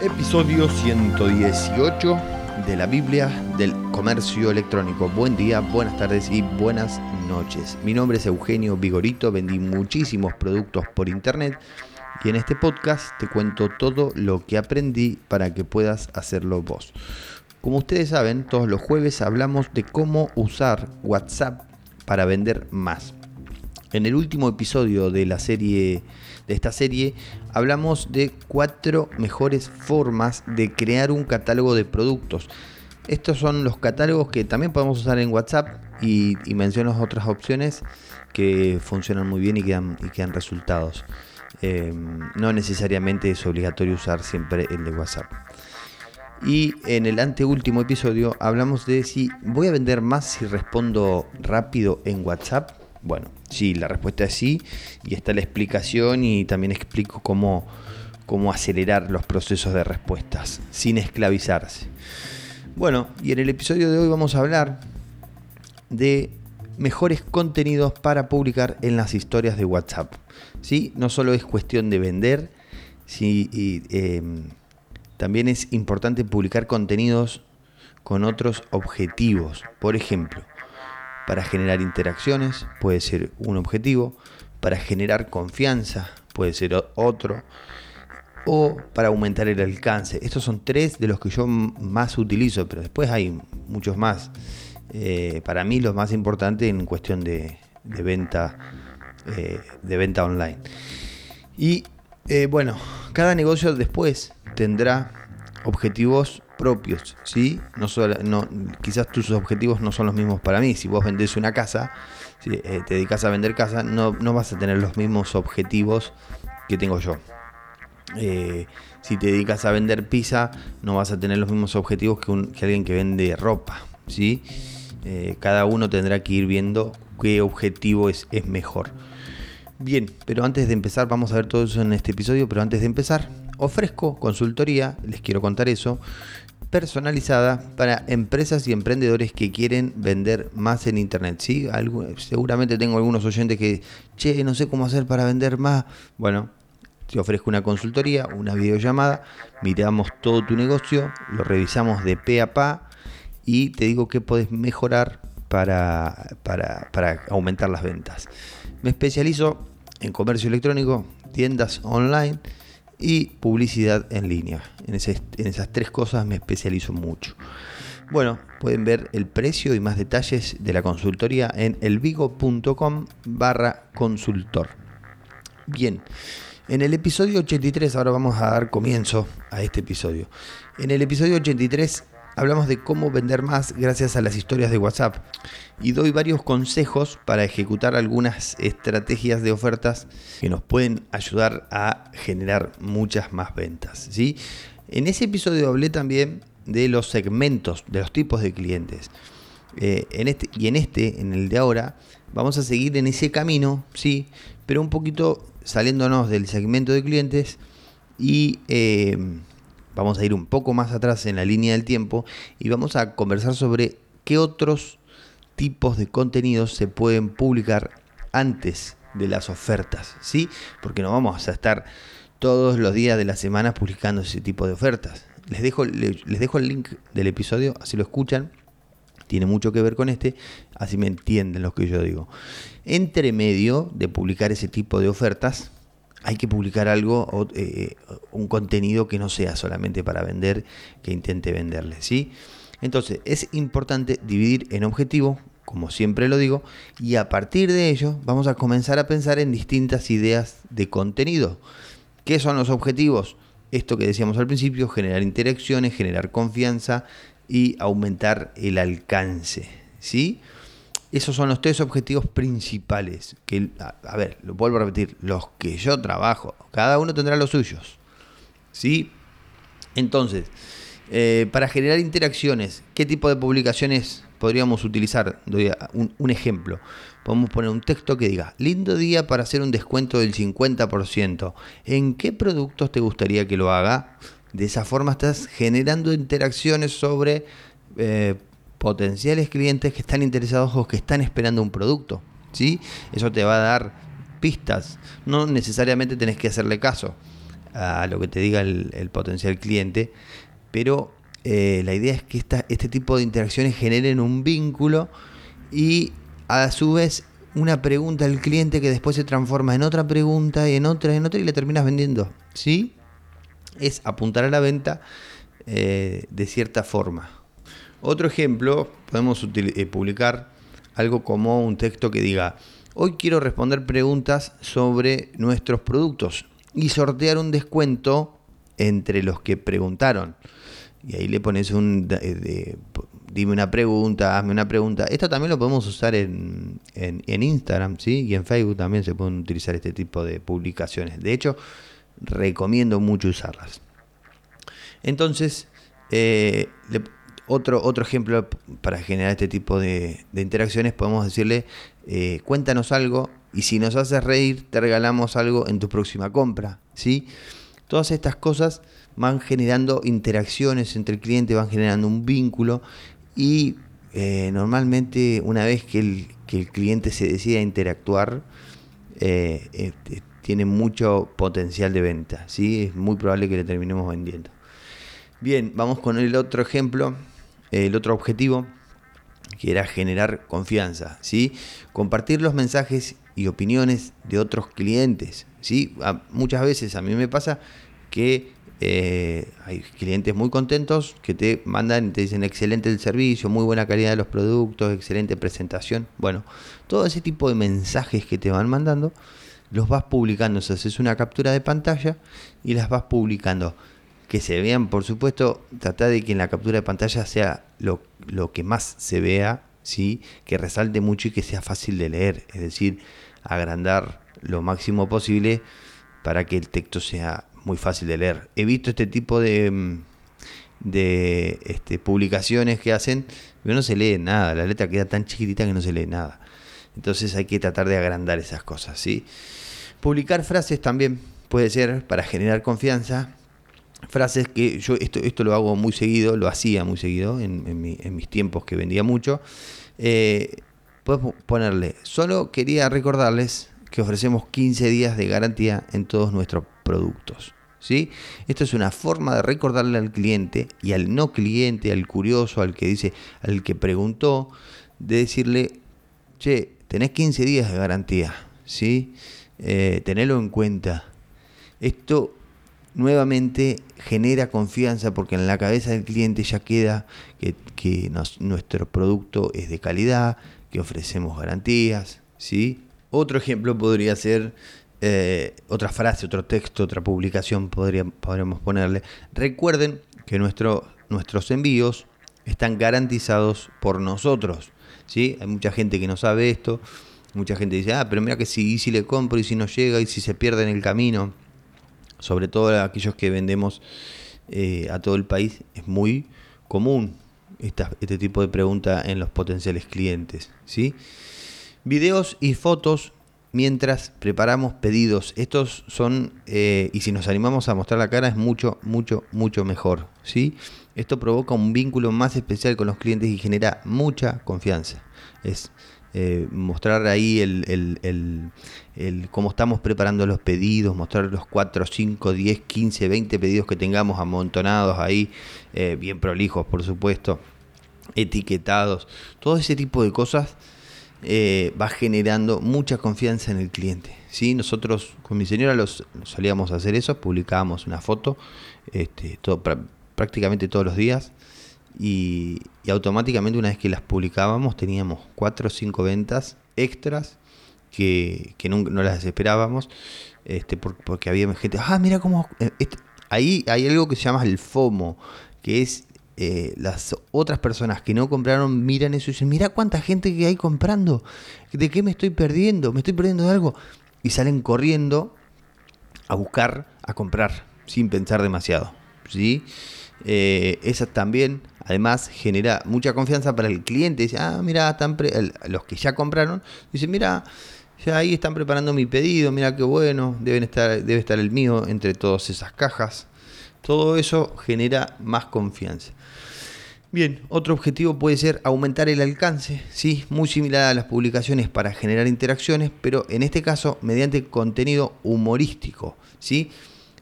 Episodio 118 de la Biblia del Comercio Electrónico. Buen día, buenas tardes y buenas noches. Mi nombre es Eugenio Vigorito, vendí muchísimos productos por internet y en este podcast te cuento todo lo que aprendí para que puedas hacerlo vos. Como ustedes saben, todos los jueves hablamos de cómo usar WhatsApp para vender más. En el último episodio de la serie de esta serie hablamos de cuatro mejores formas de crear un catálogo de productos. Estos son los catálogos que también podemos usar en WhatsApp y, menciono otras opciones que funcionan muy bien y que dan, y resultados. Eh, no necesariamente es obligatorio usar siempre el de WhatsApp. Y en el anteúltimo episodio hablamos de si voy a vender más si respondo rápido en WhatsApp. Bueno, sí, la respuesta es sí. Y está la explicación y también explico cómo, cómo acelerar los procesos de respuestas sin esclavizarse. Bueno, y en el episodio de hoy vamos a hablar de mejores contenidos para publicar en las historias de WhatsApp. ¿Sí? No solo es cuestión de vender, sí, em, también es importante publicar contenidos con otros objetivos. Por ejemplo, para generar interacciones puede ser un objetivo, para generar confianza puede ser otro, o para aumentar el alcance. Estos son tres de los que yo más utilizo, pero después hay muchos más. Eh, para mí los más importantes en cuestión de, venta, eh, de venta online. Y eh, bueno, cada negocio después tendrá objetivos propios, ¿sí? No, solo, no quizás tus objetivos no son los mismos para mí. Si vos vendés una casa, si eh, te dedicas a vender casa, no, no, vas a tener los mismos objetivos que tengo yo. Eh, si te dedicas a vender pizza, no vas a tener los mismos objetivos que, un, que alguien que vende ropa, ¿sí? Eh, cada uno tendrá que ir viendo qué objetivo es, es mejor. Bien, pero antes de empezar, vamos a ver todo eso en este episodio, pero antes de empezar, ofrezco consultoría, les quiero contar eso, personalizada para empresas y emprendedores que quieren vender más en internet. ¿sí? seguramente tengo algunos oyentes que, che, no sé cómo hacer para vender más. Bueno, te ofrezco una consultoría, una videollamada, miramos todo tu negocio, lo revisamos de pe a pa y te digo qué puedes mejorar para, para, para aumentar las ventas. Me especializo en comercio electrónico, tiendas online y publicidad en línea. En, esas tres cosas me especializo mucho. Bueno, pueden ver el precio y más detalles de la consultoría en elvigo.com barra consultor. Bien, en el episodio 83, ahora vamos a dar comienzo a este episodio. En el episodio 83 hablamos de cómo vender más gracias a las historias de WhatsApp y doy varios consejos para ejecutar algunas estrategias de ofertas que nos pueden ayudar a generar muchas más ventas. ¿sí? En ese episodio hablé también de los segmentos, de los tipos de clientes. Eh, en este, y en este, en el de ahora, vamos a seguir en ese camino, sí, pero un poquito saliéndonos del segmento de clientes y eh, vamos a ir un poco más atrás en la línea del tiempo y vamos a conversar sobre qué otros tipos de contenidos se pueden publicar antes de las ofertas, ¿sí? Porque no vamos a estar todos los días de la semana publicando ese tipo de ofertas. Les dejo, les dejo el link del episodio, así lo escuchan. Tiene mucho que ver con este, así me entienden lo que yo digo. Entre medio de publicar ese tipo de ofertas, hay que publicar algo, eh, un contenido que no sea solamente para vender, que intente venderle, ¿sí? Entonces, es importante dividir en objetivo, como siempre lo digo, y a partir de ello vamos a comenzar a pensar en distintas ideas de contenido. ¿Qué son los objetivos? Esto que decíamos al principio, generar interacciones, generar confianza y aumentar el alcance, ¿sí? Esos son los tres objetivos principales. Que, a, ver, lo vuelvo a repetir, los que yo trabajo. Cada uno tendrá los suyos. ¿Sí? Entonces, eh, para generar interacciones, ¿qué tipo de publicaciones podríamos utilizar? Doy un, un, ejemplo. Podemos poner un texto que diga, lindo día para hacer un descuento del 50%. ¿En qué productos te gustaría que lo haga? De esa forma estás generando interacciones sobre eh, potenciales clientes que están interesados o que están esperando un producto. ¿sí? Eso te va a dar pistas. No necesariamente tenés que hacerle caso. a lo que te diga el, potencial cliente, pero eh, la idea es que este tipo de interacciones generen un vínculo y a su vez una pregunta al cliente que después se transforma en otra pregunta y en otra, en otra y le terminas vendiendo. ¿Sí? Es apuntar a la venta eh, de cierta forma. Otro ejemplo, podemos eh, publicar algo como un texto que diga, hoy quiero responder preguntas sobre nuestros productos y sortear un descuento entre los que preguntaron. Y ahí le pones un, dime una pregunta, hazme una pregunta. Esto también lo podemos usar en, en, Instagram, ¿sí? Y en Facebook también se pueden utilizar este tipo de publicaciones. De hecho, recomiendo mucho usarlas. Entonces, eh, otro, otro ejemplo para generar este tipo de, interacciones, podemos decirle, eh, cuéntanos algo y si nos haces reír, te regalamos algo en tu próxima compra, ¿sí? Todas estas cosas van generando interacciones entre el cliente, van generando un vínculo y eh, normalmente una vez que el, cliente se decide a interactuar, eh, este, tiene mucho potencial de venta. ¿sí? Es muy probable que le terminemos vendiendo. Bien, vamos con el otro ejemplo, el otro objetivo, que era generar confianza. ¿sí? Compartir los mensajes y opiniones de otros clientes. ¿sí? muchas veces a mí me pasa que eh, hay clientes muy contentos que te mandan y te dicen excelente el servicio, muy buena calidad de los productos, excelente presentación. Bueno, todo ese tipo de mensajes que te van mandando los vas publicando. O sea, haces una captura de pantalla y las vas publicando. Que se vean, por supuesto, trata de que en la captura de pantalla sea lo, que más se vea, ¿sí? que resalte mucho y que sea fácil de leer. Es decir, agrandar lo máximo posible para que el texto sea muy fácil de leer. He visto este tipo de, mm, de este, publicaciones que hacen, pero no se lee nada, la letra queda tan chiquitita que no se lee nada. Entonces hay que tratar de agrandar esas cosas, ¿sí? Publicar frases también puede ser para generar confianza. Frases que yo esto, esto lo hago muy seguido, lo hacía muy seguido en, mis tiempos que vendía mucho. Eh, puedes ponerle, solo quería recordarles que ofrecemos 15 días de garantía en todos nuestros productos. ¿sí? Esto es una forma de recordarle al cliente y al no cliente, al curioso, al que dice, al que preguntó, de decirle, che, tenés 15 días de garantía, ¿sí? Eh, tenelo en cuenta. Esto nuevamente genera confianza porque en la cabeza del cliente ya queda que, nuestro producto es de calidad, que ofrecemos garantías, ¿sí? Otro ejemplo podría ser eh, otra frase, otro texto, otra publicación podría, podríamos ponerle. Recuerden que nuestro, nuestros envíos están garantizados por nosotros. ¿sí? Hay mucha gente que no sabe esto. Mucha gente dice, ah, pero mira que si, si le compro y si no llega y si se pierde en el camino. Sobre todo aquellos que vendemos eh, a todo el país, es muy común este tipo de pregunta en los potenciales clientes. ¿sí? Videos y fotos mientras preparamos pedidos. Estos son, eh, y si nos animamos a mostrar la cara, es mucho, mucho, mucho mejor. ¿sí? Esto provoca un vínculo más especial con los clientes y genera mucha confianza. Es eh, mostrar ahí el, cómo estamos preparando los pedidos, mostrar los 4, 5, 10, 15, 20 pedidos que tengamos amontonados ahí, eh, bien prolijos por supuesto, etiquetados, todo ese tipo de cosas eh, va generando mucha confianza en el cliente. ¿sí? Nosotros con mi señora los, solíamos hacer eso, publicábamos una foto este, todo, prácticamente todos los días y, automáticamente una vez que las publicábamos teníamos cuatro o cinco ventas extras que, nunca, no las esperábamos este, porque, había gente, ah, mira cómo... Eh, ahí hay algo que se llama el FOMO, que es eh, las otras personas que no compraron miran eso y dicen, mira cuánta gente que hay comprando, ¿de qué me estoy perdiendo? ¿Me estoy perdiendo de algo? Y salen corriendo a buscar, a comprar, sin pensar demasiado. ¿sí? Eh, esa también, además, genera mucha confianza para el cliente. Dice, ah, mira, están los que ya compraron, dicen, mira, ya ahí están preparando mi pedido, mira qué bueno, deben estar, debe estar el mío entre todas esas cajas. Todo eso genera más confianza. Bien, otro objetivo puede ser aumentar el alcance, ¿sí? muy similar a las publicaciones para generar interacciones, pero en este caso mediante contenido humorístico. ¿sí?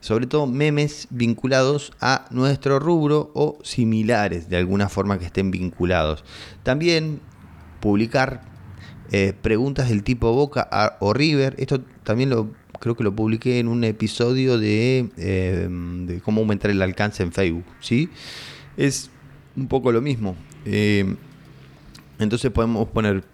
Sobre todo memes vinculados a nuestro rubro o similares de alguna forma que estén vinculados. También publicar eh, preguntas del tipo Boca o River. Esto también lo creo que lo publiqué en un episodio de, eh, de cómo aumentar el alcance en Facebook. ¿sí? Es un poco lo mismo. Eh, entonces podemos poner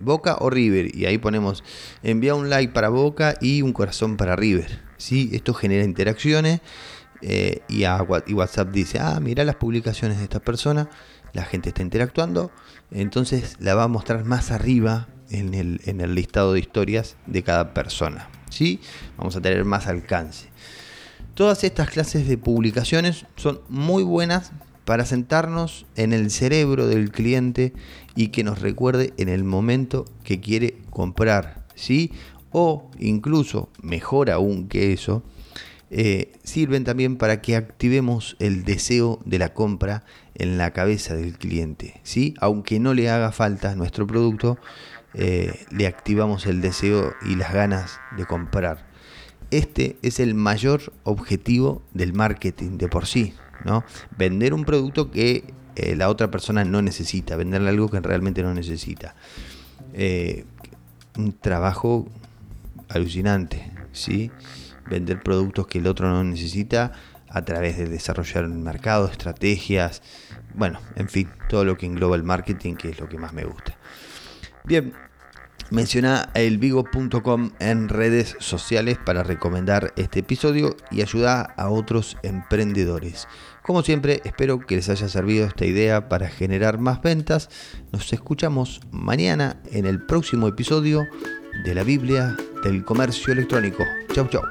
Boca o River y ahí ponemos envía un like para Boca y un corazón para River. ¿Sí? Esto genera interacciones y, WhatsApp dice, ah, mira las publicaciones de esta persona, la gente está interactuando, entonces la va a mostrar más arriba en el, en el listado de historias de cada persona. ¿sí? Vamos a tener más alcance. Todas estas clases de publicaciones son muy buenas para sentarnos en el cerebro del cliente y que nos recuerde en el momento que quiere comprar, ¿sí? O incluso, mejor aún que eso, eh, sirven también para que activemos el deseo de la compra en la cabeza del cliente, ¿sí? Aunque no le haga falta nuestro producto, eh, le activamos el deseo y las ganas de comprar. Este es el mayor objetivo del marketing de por sí, ¿no? Vender un producto que eh, la otra persona no necesita, venderle algo que realmente no necesita. Un trabajo alucinante, ¿sí? Vender productos que el otro no necesita a través de desarrollar un mercado, estrategias, bueno, en fin, todo lo que engloba el marketing, que es lo que más me gusta. Bien, Menciona elvigo.com en redes sociales para recomendar este episodio y ayudar a otros emprendedores. Como siempre, espero que les haya servido esta idea para generar más ventas. Nos escuchamos mañana en el próximo episodio de la Biblia del Comercio Electrónico. Chau, chau.